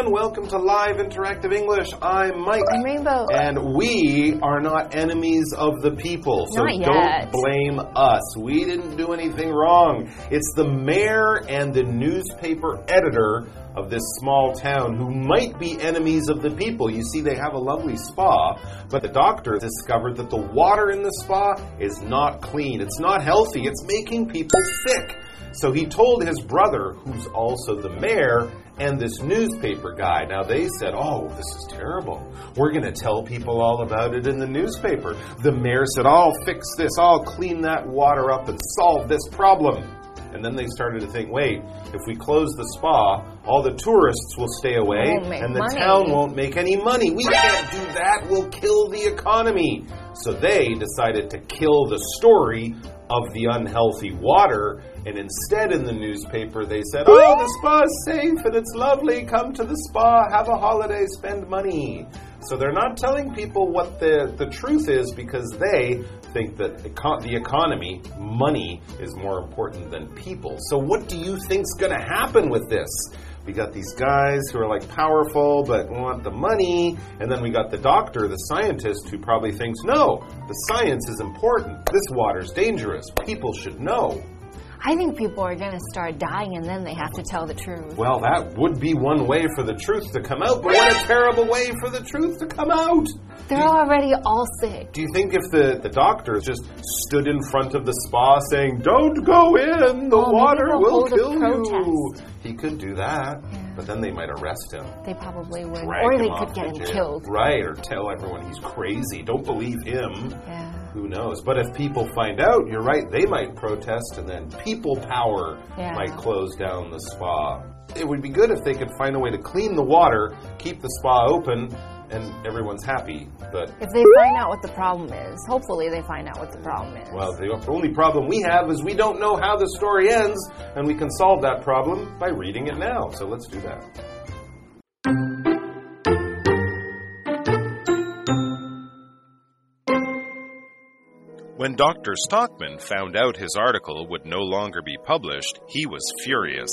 everyone. Welcome to Live Interactive English. I'm Mike. I'm Rainbow. And we are not enemies of the people. So don't blame us. We didn't do anything wrong. It's the mayor and the newspaper editor of this small town who might be enemies of the people. You see, they have a lovely spa, but the doctor discovered that the water in the spa is not clean. It's not healthy. It's making people sick. So he told his brother, who's also the mayor, and this newspaper guy. Now they said, Oh, this is terrible. We're going to tell people all about it in the newspaper. The mayor said, I'll fix this. I'll clean that water up and solve this problem. And then they started to think, wait, if we close the spa, all the tourists will stay away and the money. town won't make any money. We can't do that. We'll kill the economy. So they decided to kill the story of the unhealthy water. And instead, in the newspaper, they said, Oh, the spa is safe and it's lovely. Come to the spa, have a holiday, spend money. So they're not telling people what the, the truth is because they think that the economy, money, is more important than people. So, what do you think's going to happen with this? We got these guys who are like powerful but want the money, and then we got the doctor, the scientist, who probably thinks, no, the science is important. This water's dangerous. People should know. I think people are going to start dying and then they have to tell the truth. Well, that would be one way for the truth to come out, but what a terrible way for the truth to come out! They're already all sick. Do you think if the, the doctor just stood in front of the spa saying, Don't go in, the Oh, water will kill you? He could do that, but then they might arrest him. They probably would. Or they could get him jail. killed. Right, or tell everyone he's crazy. Don't believe him. Yeah. Who knows? But if people find out, you're right, they might protest, and then people power Yeah. might close down the spa. It would be good if they could find a way to clean the water, keep the spa open, and everyone's happy. But If they find out what the problem is, hopefully they find out what the problem is. Well, the only problem we have is we don't know how the story ends, and we can solve that problem by reading it now. So let's do that. When Dr. Stockman found out his article would no longer be published, he was furious.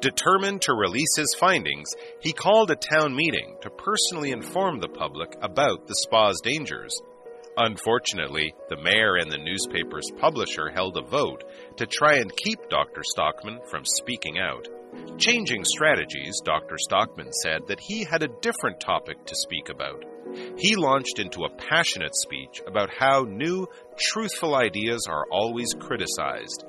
Determined to release his findings, he called a town meeting to personally inform the public about the spa's dangers. Unfortunately, the mayor and the newspaper's publisher held a vote to try and keep Dr. Stockman from speaking out. Changing strategies, Dr. Stockman said that he had a different topic to speak about. He launched into a passionate speech about how new, truthful ideas are always criticized.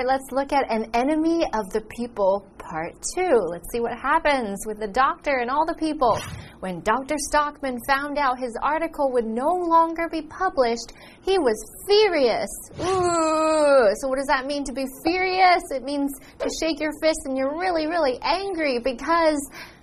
Right, let's look at An Enemy of the People Part 2. Let's see what happens with the doctor and all the people. When Dr. Stockman found out his article would no longer be published, he was furious. Ooh. So, what does that mean to be furious? It means to shake your fist and you're really, really angry because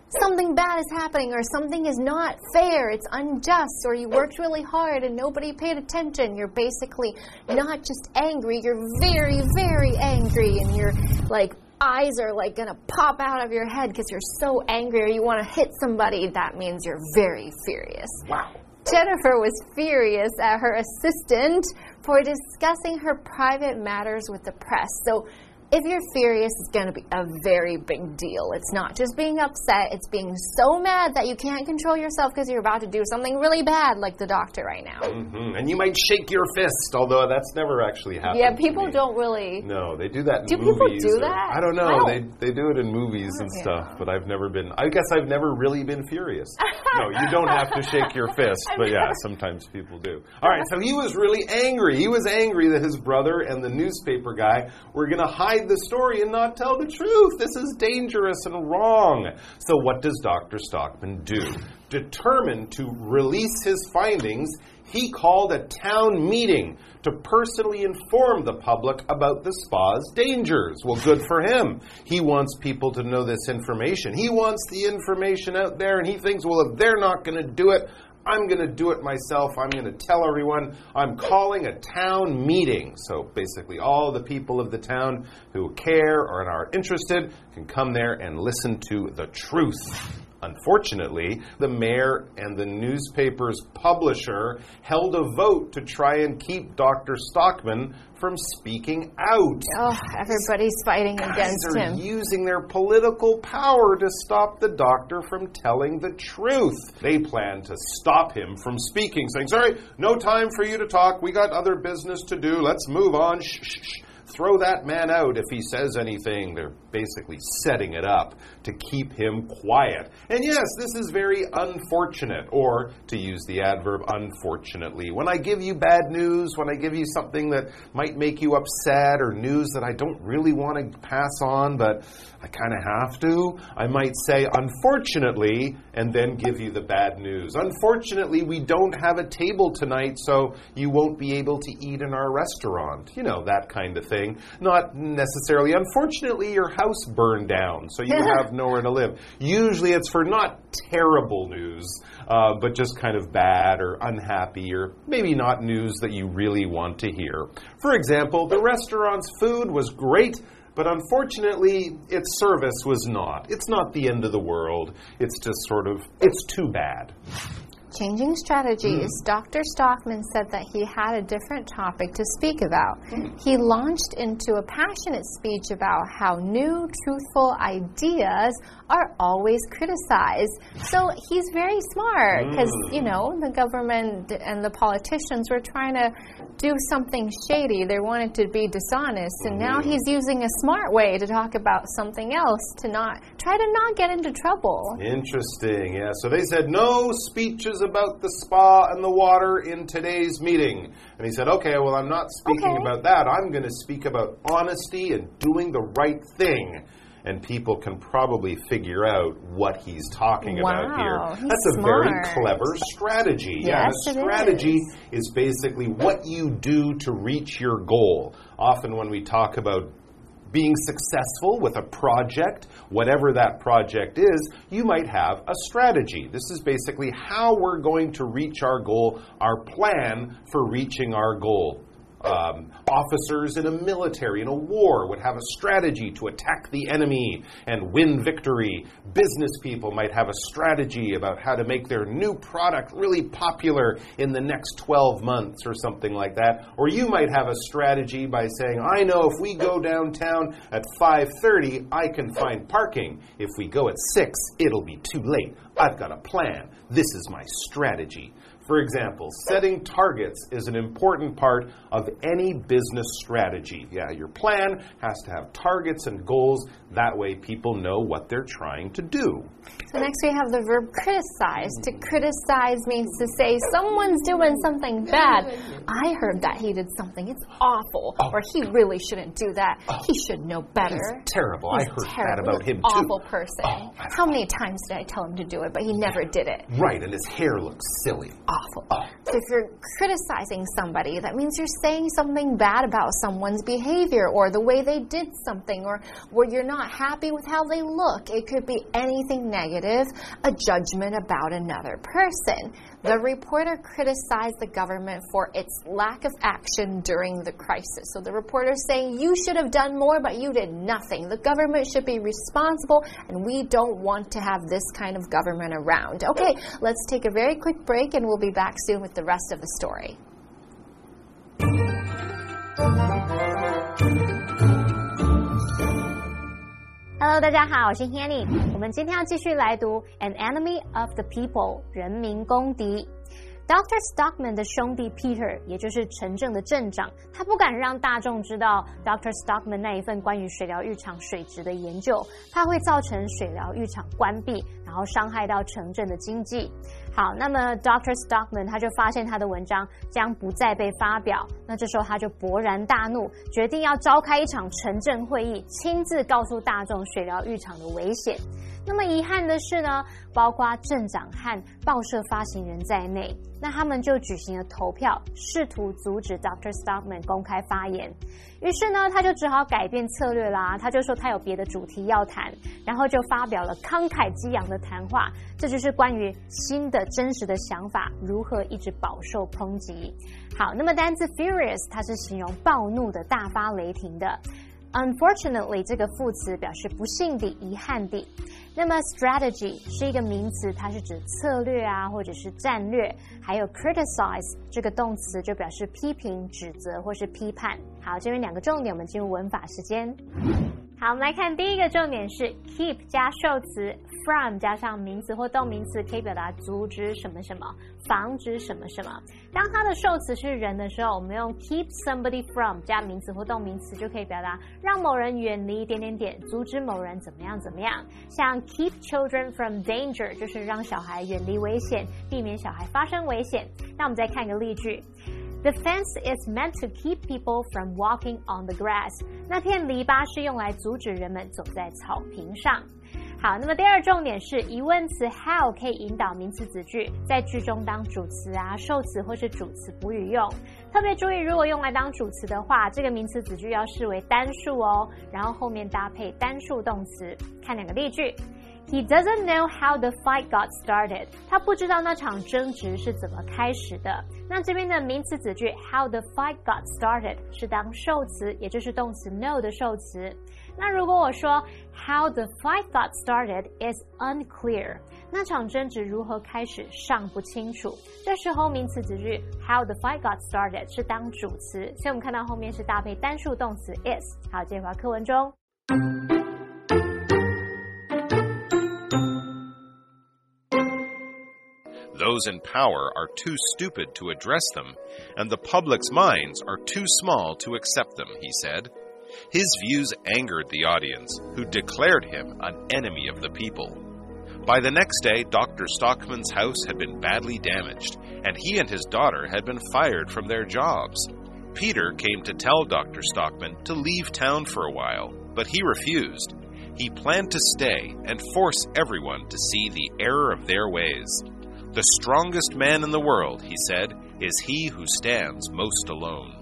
something bad is happening or something is not fair, it's unjust, or you worked really hard and nobody paid attention. You're basically not just angry, you're very, very angry, and your like eyes are like gonna pop out of your head because you're so angry or you want to hit somebody. That means you're very furious. Wow. Jennifer was furious at her assistant for discussing her private matters with the press. So, if you're furious, it's going to be a very big deal. It's not just being upset, it's being so mad that you can't control yourself because you're about to do something really bad, like the doctor right now. hmm And you might shake your fist, although that's never actually happened. Yeah, people don't really. No, they do that in Do people do or- that? I don't know. I They don't- they do it in movies and Yeah. stuff, but I've never been. I guess I've never really been furious. no, you don't have to shake your fist, but yeah, sometimes people do. All right, so he was really angry. He was angry that his brother and the newspaper guy were going to hide the story and not tell the truth. This is dangerous and wrong. So what does Dr. Stockman do? Determined to release his findings, he called a town meeting to personally inform the public about the spa's dangers. Well, good for him. He wants people to know this information. He wants the information out there, and he thinks, well, if they're not going to do it, I'm going to do it myself. I'm going to tell everyone I'm calling a town meeting. So basically, all the people of the town who care or are interested can come there and listen to the truth. Unfortunately, the mayor and the newspaper's publisher held a vote to try and keep Dr. Stockman from speaking out. Oh, everybody's fighting Guys against are him. using their political power to stop the doctor from telling the truth. They plan to stop him from speaking, saying, Sorry, no time for you to talk. We got other business to do. Let's move on. Shh, shh, shh. Throw that man out if he says anything. They're basically setting it up to keep him quiet. And yes, this is very unfortunate, or to use the adverb unfortunately. When I give you bad news, when I give you something that might make you upset, or news that I don't really want to pass on, but I kind of have to, I might say unfortunately and then give you the bad news. Unfortunately, we don't have a table tonight, so you won't be able to eat in our restaurant. You know, that kind of thing. Not necessarily, unfortunately, your house burned down, so you have nowhere to live. Usually it's for not terrible news, uh, but just kind of bad or unhappy or maybe not news that you really want to hear. For example, the restaurant's food was great. But unfortunately, its service was not. It's not the end of the world. It's just sort of, it's too bad. Changing strategies, hmm. Dr. Stockman said that he had a different topic to speak about. Hmm. He launched into a passionate speech about how new, truthful ideas are always criticized. So he's very smart because, hmm. you know, the government and the politicians were trying to do something shady. They wanted to be dishonest. And now he's using a smart way to talk about something else to not try to not get into trouble. Interesting, yeah. So they said no speeches about the spa and the water in today's meeting. And he said, okay, well, I'm not speaking Okay. about that. I'm going to speak about honesty and doing the right thing. And people can probably figure out what he's talking about Wow, here. he's That's a very clever strategy. yeah, Yes, it strategy is basically what you do to reach your goal. Often when we talk about being successful with a project, whatever that project is, you might have a strategy. This is basically how we're going to reach our goal, our plan for reaching our goal. Um, officers in a military, in a war, would have a strategy to attack the enemy and win victory. Business people might have a strategy about how to make their new product really popular in the next 12 months or something like that. Or you might have a strategy by saying, I know if we go downtown at 5:30, I can find parking. If we go at 6, it'll be too late. I've got a plan. This is my strategy. For example, setting targets is an important part of any business strategy. Yeah, your plan has to have targets and goals. That way, people know what they're trying to do. So next we have the verb criticize. To criticize means to say someone's doing something bad. I heard that he did something. It's awful. Oh. Or he really shouldn't do that. Oh. He should know better. Terrible. He's I heard terrible. that about He's him an too. awful person. Oh, How many times did I tell him to do it, but he never did it? Right, and his hair looks silly. Awful. Oh. So if you're criticizing somebody, that means you're saying something bad about someone's behavior or the way they did something or where you're not happy with how they look. It could be anything negative, a judgment about another person. The reporter criticized the government for its lack of action during the crisis. So the reporter is saying you should have done more, but you did nothing. The government should be responsible, and we don't want to have this kind of government around. Okay, let's take a very quick break, and we'll be back soon with the rest of the story. Hello，大家好，我是 Hanny。我们今天要继续来读《An Enemy of the People》人民公敌。Dr. Stockman 的兄弟 Peter，也就是城镇的镇长，他不敢让大众知道 Dr. Stockman 那一份关于水疗浴场水质的研究，怕会造成水疗浴场关闭，然后伤害到城镇的经济。好，那么 Doctor Stockman 他就发现他的文章将不再被发表，那这时候他就勃然大怒，决定要召开一场城镇会议，亲自告诉大众水疗浴场的危险。那么遗憾的是呢，包括镇长和报社发行人在内，那他们就举行了投票，试图阻止 Doctor Stockman 公开发言。于是呢，他就只好改变策略啦。他就说他有别的主题要谈，然后就发表了慷慨激昂的谈话。这就是关于新的真实的想法如何一直饱受抨击。好，那么单字 furious 它是形容暴怒的、大发雷霆的。Unfortunately 这个副词表示不幸的、遗憾的。那么 strategy 是一个名词，它是指策略啊，或者是战略。还有 criticize 这个动词就表示批评、指责或是批判。好，这边两个重点，我们进入文法时间。我们来看第一个重点是 keep 加受词 from 加上名词或动名词，可以表达阻止什么什么，防止什么什么。当它的受词是人的时候，我们用 keep somebody from 加名词或动名词，就可以表达让某人远离点点点，阻止某人怎么样怎么样。像 keep children from danger 就是让小孩远离危险，避免小孩发生危险。那我们再看一个例句。The fence is meant to keep people from walking on the grass。那片篱笆是用来阻止人们走在草坪上。好，那么第二重点是疑问词 how 可以引导名词子句在句中当主词啊、受词或是主词补语用。特别注意，如果用来当主词的话，这个名词子句要视为单数哦，然后后面搭配单数动词。看两个例句。He doesn't know how the fight got started。他不知道那场争执是怎么开始的。那这边的名词子句 how the fight got started 是当受词，也就是动词 know 的受词。那如果我说 how the fight got started is unclear，那场争执如何开始尚不清楚。这时候名词子句 how the fight got started 是当主词，所以我们看到后面是搭配单数动词 is。好，接回课文中。Those in power are too stupid to address them, and the public's minds are too small to accept them, he said. His views angered the audience, who declared him an enemy of the people. By the next day, Dr. Stockman's house had been badly damaged, and he and his daughter had been fired from their jobs. Peter came to tell Dr. Stockman to leave town for a while, but he refused. He planned to stay and force everyone to see the error of their ways. The strongest man in the world, he said, is he who stands most alone.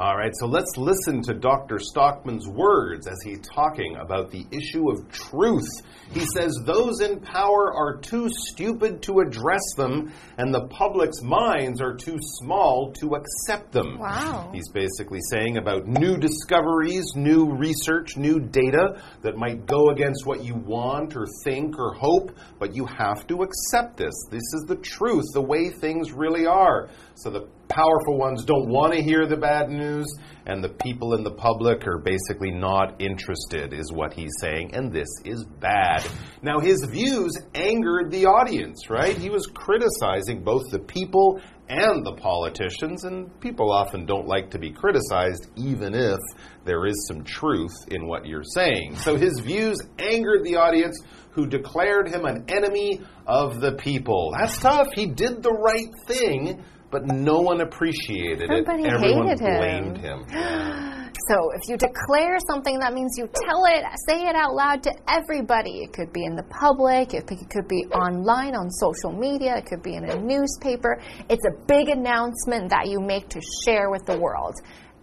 All right, so let's listen to Dr. Stockman's words as he's talking about the issue of truth. He says those in power are too stupid to address them, and the public's minds are too small to accept them. Wow. He's basically saying about new discoveries, new research, new data that might go against what you want or think or hope, but you have to accept this. This is the truth, the way things really are. So the powerful ones don't want to hear the bad news, and the people in the public are basically not interested, is what he's saying, and this is bad. Now, his views angered the audience, right? He was criticizing both the people and the politicians, and people often don't like to be criticized, even if there is some truth in what you're saying. So his views angered the audience, who declared him an enemy of the people. That's tough. He did the right thing but no one appreciated Everybody it. Everyone hated him. blamed him. So if you declare something, that means you tell it, say it out loud to everybody. It could be in the public, it could be online on social media, it could be in a newspaper. It's a big announcement that you make to share with the world.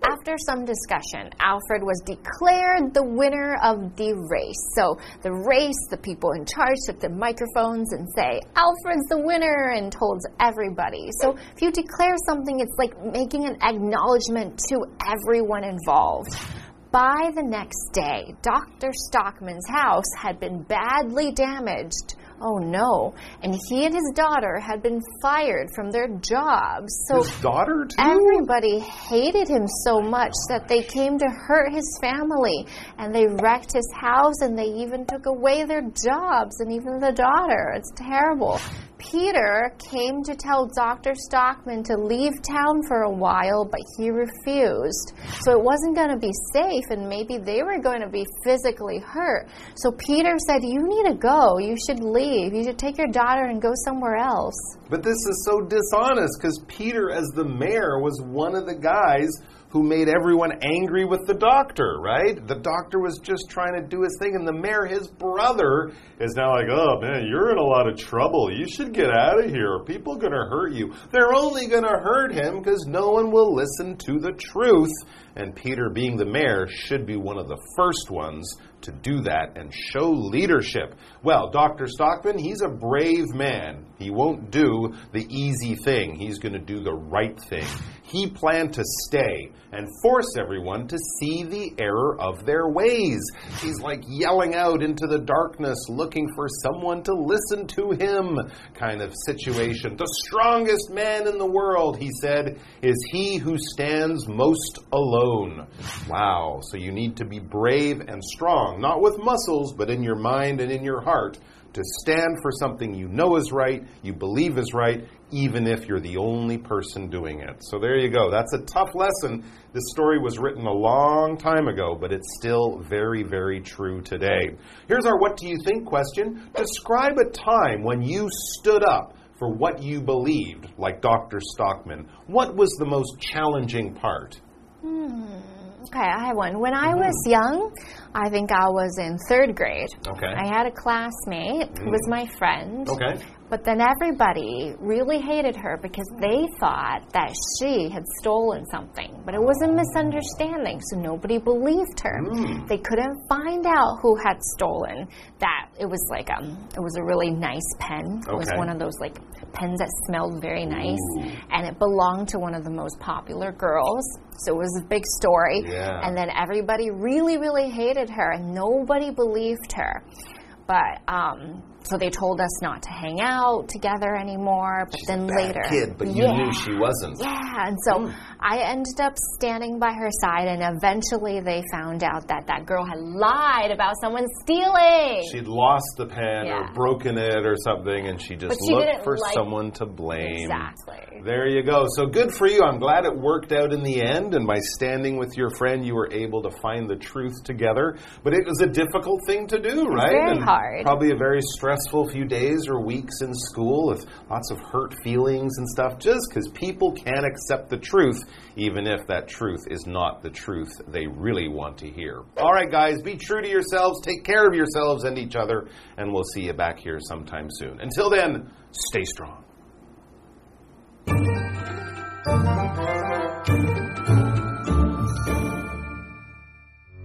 After some discussion, Alfred was declared the winner of the race. So, the race, the people in charge took the microphones and say, Alfred's the winner, and told everybody. So, if you declare something, it's like making an acknowledgement to everyone involved. By the next day, Dr. Stockman's house had been badly damaged Oh no. And he and his daughter had been fired from their jobs. So his daughter too? Everybody hated him so much that they came to hurt his family and they wrecked his house and they even took away their jobs and even the daughter. It's terrible. Peter came to tell Dr. Stockman to leave town for a while, but he refused. So it wasn't going to be safe, and maybe they were going to be physically hurt. So Peter said, You need to go. You should leave. You should take your daughter and go somewhere else. But this is so dishonest because Peter, as the mayor, was one of the guys who made everyone angry with the doctor, right? The doctor was just trying to do his thing, and the mayor, his brother, is now like, oh man, you're in a lot of trouble. You should get out of here. People are going to hurt you. They're only going to hurt him because no one will listen to the truth. And Peter, being the mayor, should be one of the first ones to do that and show leadership. Well, Dr. Stockman, he's a brave man. He won't do the easy thing, he's going to do the right thing. He planned to stay and force everyone to see the error of their ways. He's like yelling out into the darkness, looking for someone to listen to him, kind of situation. The strongest man in the world, he said, is he who stands most alone. Wow, so you need to be brave and strong, not with muscles, but in your mind and in your heart to stand for something you know is right, you believe is right, even if you're the only person doing it. So there you go. That's a tough lesson. This story was written a long time ago, but it's still very, very true today. Here's our What Do You Think question Describe a time when you stood up for what you believed, like Dr. Stockman. What was the most challenging part? Hmm. Okay, I have one. When I mm-hmm. was young, I think I was in third grade. Okay. I had a classmate who was mm. my friend. Okay. But then everybody really hated her because they thought that she had stolen something. But it was a misunderstanding, so nobody believed her. Mm. They couldn't find out who had stolen that. It was like um it was a really nice pen. Okay. It was one of those like pens that smelled very nice and it belonged to one of the most popular girls. So it was a big story. Yeah. And then everybody really, really hated her and nobody believed her. But um, so they told us not to hang out together anymore. But then Bad later, kid, but you yeah, knew she wasn't. yeah. And so hmm. I ended up standing by her side, and eventually they found out that that girl had lied about someone stealing. She'd lost the pen or broken it or something, and she just she looked for like- someone to blame. exactly. There you go. So good for you. I'm glad it worked out in the end. And by standing with your friend, you were able to find the truth together. But it was a difficult thing to do, right? very And hard. Probably a very stressful few days or weeks in school with lots of hurt feelings and stuff, just because people can't accept the truth, even if that truth is not the truth they really want to hear. All right, guys, be true to yourselves, take care of yourselves and each other, and we'll see you back here sometime soon. Until then, stay strong.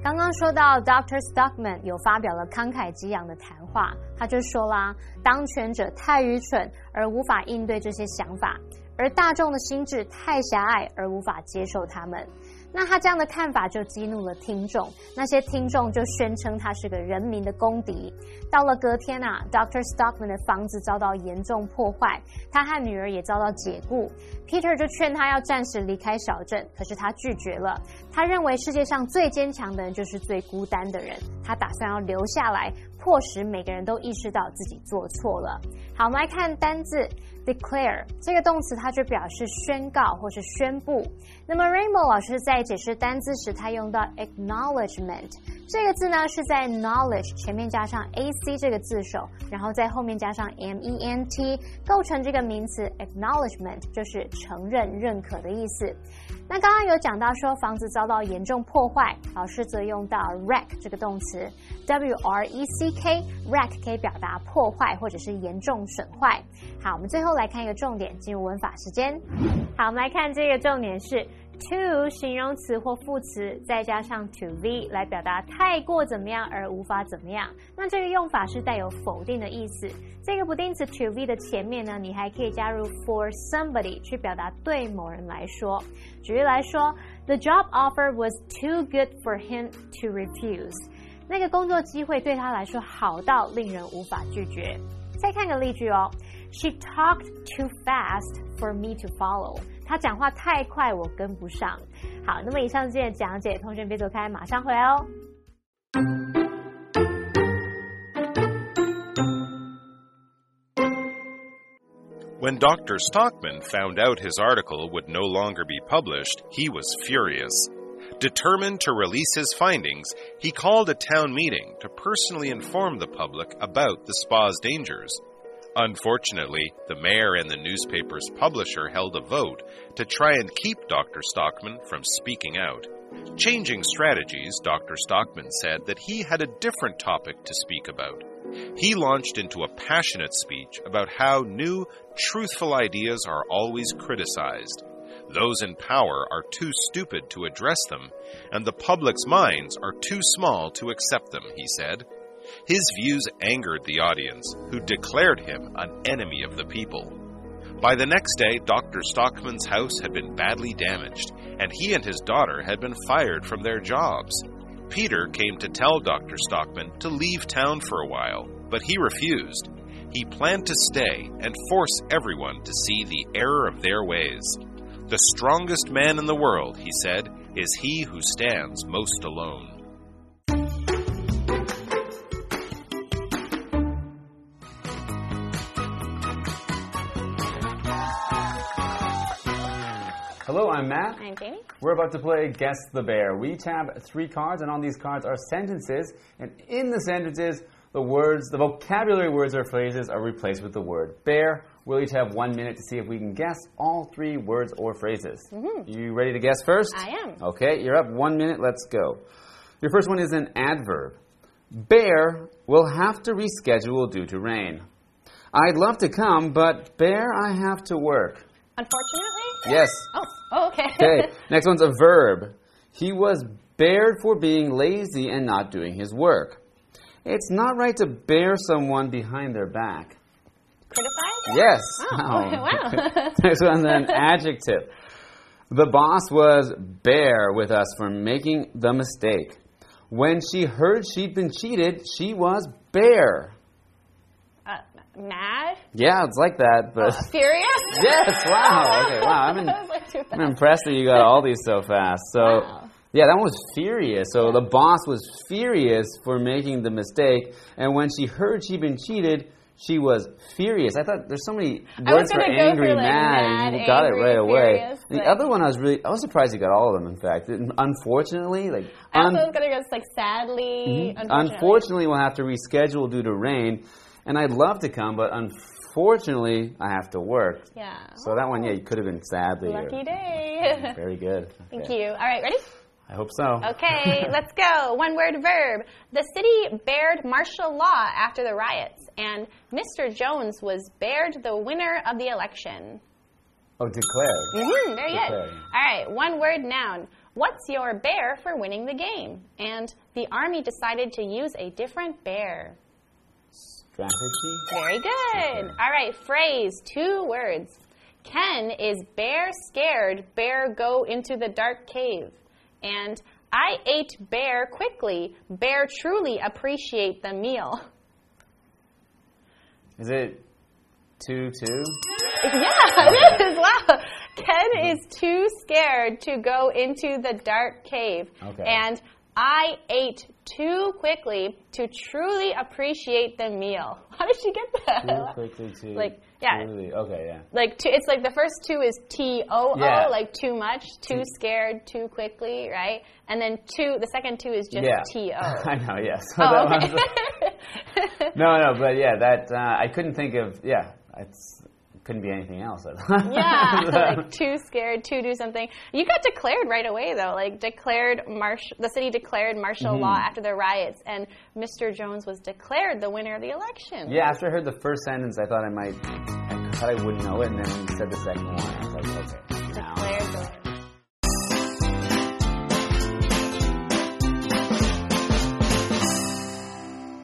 刚刚说到 Dr. Stockman 有发表了慷慨激昂的谈话，他就说啦，当权者太愚蠢而无法应对这些想法，而大众的心智太狭隘而无法接受他们。那他这样的看法就激怒了听众，那些听众就宣称他是个人民的公敌。到了隔天啊，Dr. Stockman 的房子遭到严重破坏，他和女儿也遭到解雇。Peter 就劝他要暂时离开小镇，可是他拒绝了。他认为世界上最坚强的人就是最孤单的人，他打算要留下来，迫使每个人都意识到自己做错了。好，我们来看单字 declare 这个动词，它就表示宣告或是宣布。那么 Rainbow 老师在解释单字时，他用到 acknowledgement 这个字呢，是在 knowledge 前面加上 ac 这个字首，然后在后面加上 ment，构成这个名词 acknowledgement 就是承认、认可的意思。那刚刚有讲到说房子遭到严重破坏，老师则用到 wreck 这个动词，w r e c k wreck 可以表达破坏或者是严重损坏。好，我们最后来看一个重点，进入文法时间。好，我们来看这个重点是 to 形容词或副词，再加上 to v 来表达太过怎么样而无法怎么样。那这个用法是带有否定的意思。这个不定词 to v 的前面呢，你还可以加入 for somebody 去表达对某人来说。举例来说，The job offer was too good for him to refuse。那个工作机会对他来说好到令人无法拒绝。再看个例句哦，She talked too fast for me to follow。 她讲话太快，我跟不上。好，那么以上是今天的讲解，同学别走开，马上回来哦。 When Dr. Stockman found out his article would no longer be published, he was furious. Determined to release his findings, he called a town meeting to personally inform the public about the spa's dangers. Unfortunately, the mayor and the newspaper's publisher held a vote to try and keep Dr. Stockman from speaking out. Changing strategies, Dr. Stockman said that he had a different topic to speak about. He launched into a passionate speech about how new, truthful ideas are always criticized. Those in power are too stupid to address them, and the public's minds are too small to accept them, he said. His views angered the audience, who declared him an enemy of the people. By the next day, Dr. Stockman's house had been badly damaged, and he and his daughter had been fired from their jobs. Peter came to tell Dr. Stockman to leave town for a while, but he refused. He planned to stay and force everyone to see the error of their ways. The strongest man in the world, he said, is he who stands most alone. Hello, I'm Matt. I'm Jamie. We're about to play Guess the Bear. We have three cards, and on these cards are sentences, and in the sentences, the words, the vocabulary words or phrases are replaced with the word bear. We'll each have one minute to see if we can guess all three words or phrases. Mm-hmm. You ready to guess first? I am. Okay, you're up one minute. Let's go. Your first one is an adverb. Bear will have to reschedule due to rain. I'd love to come, but Bear, I have to work. Unfortunately? Yes. Oh, oh okay. Okay, next one's a verb. He was bared for being lazy and not doing his work. It's not right to bear someone behind their back. Criticize? Yes. Oh, oh, okay, wow. next one's an adjective. The boss was bare with us for making the mistake. When she heard she'd been cheated, she was bare. Uh, mad? Yeah, it's like that, but Furious? yes, wow. Okay, wow. I'm, in, like I'm impressed that you got all these so fast. So, Wow. yeah, that one was furious. So the boss was furious for making the mistake, and when she heard she'd been cheated, she was furious. I thought there's so many words for angry, like, mad, mad, and you got it right away. furious, the other one, I was really, I was surprised you got all of them. In fact, unfortunately, like I un- was gonna go like sadly. Mm-hmm. unfortunately, we'll have to reschedule due to rain, and I'd love to come, but unfortunately, I have to work. Yeah. So that one, yeah, you could have been sadly. Lucky day. Very good. Thank Okay. you. All right, ready? I hope so. Okay, let's go. One word verb. The city bared martial law after the riots, and Mr. Jones was bared the winner of the election. Oh, declared. Mhm, very good. Declared. All right, one word noun. What's your bear for winning the game? And the army decided to use a different bear. Strategy. Very good. All right, phrase, two words. Ken is bear scared, bear go into the dark cave. And I ate bear quickly, bear truly appreciate the meal. Is it two two? Yeah, it is. Wow. Ken is too scared to go into the dark cave. Okay. And I ate too quickly to truly appreciate the meal. How did she get that? Too quickly to Like, yeah. truly- Okay, yeah. Like two, it's like the first two is T O O, Yeah. like too much, too scared, too quickly, right? And then two, the second two is just yeah. T O. I know. Yes. Oh, okay. was- no, no, but yeah, that uh, I couldn't think of. Yeah, it's couldn't be anything else. yeah, like too scared to do something. You got declared right away though, like declared martial. The city declared martial law Mm-hmm. after the riots, and Mr. Jones was declared the winner of the election. yeah, after I heard the first sentence, I thought I might. I thought I wouldn't know it, and then when you said the second one, I was like, okay, now. Declared the winner.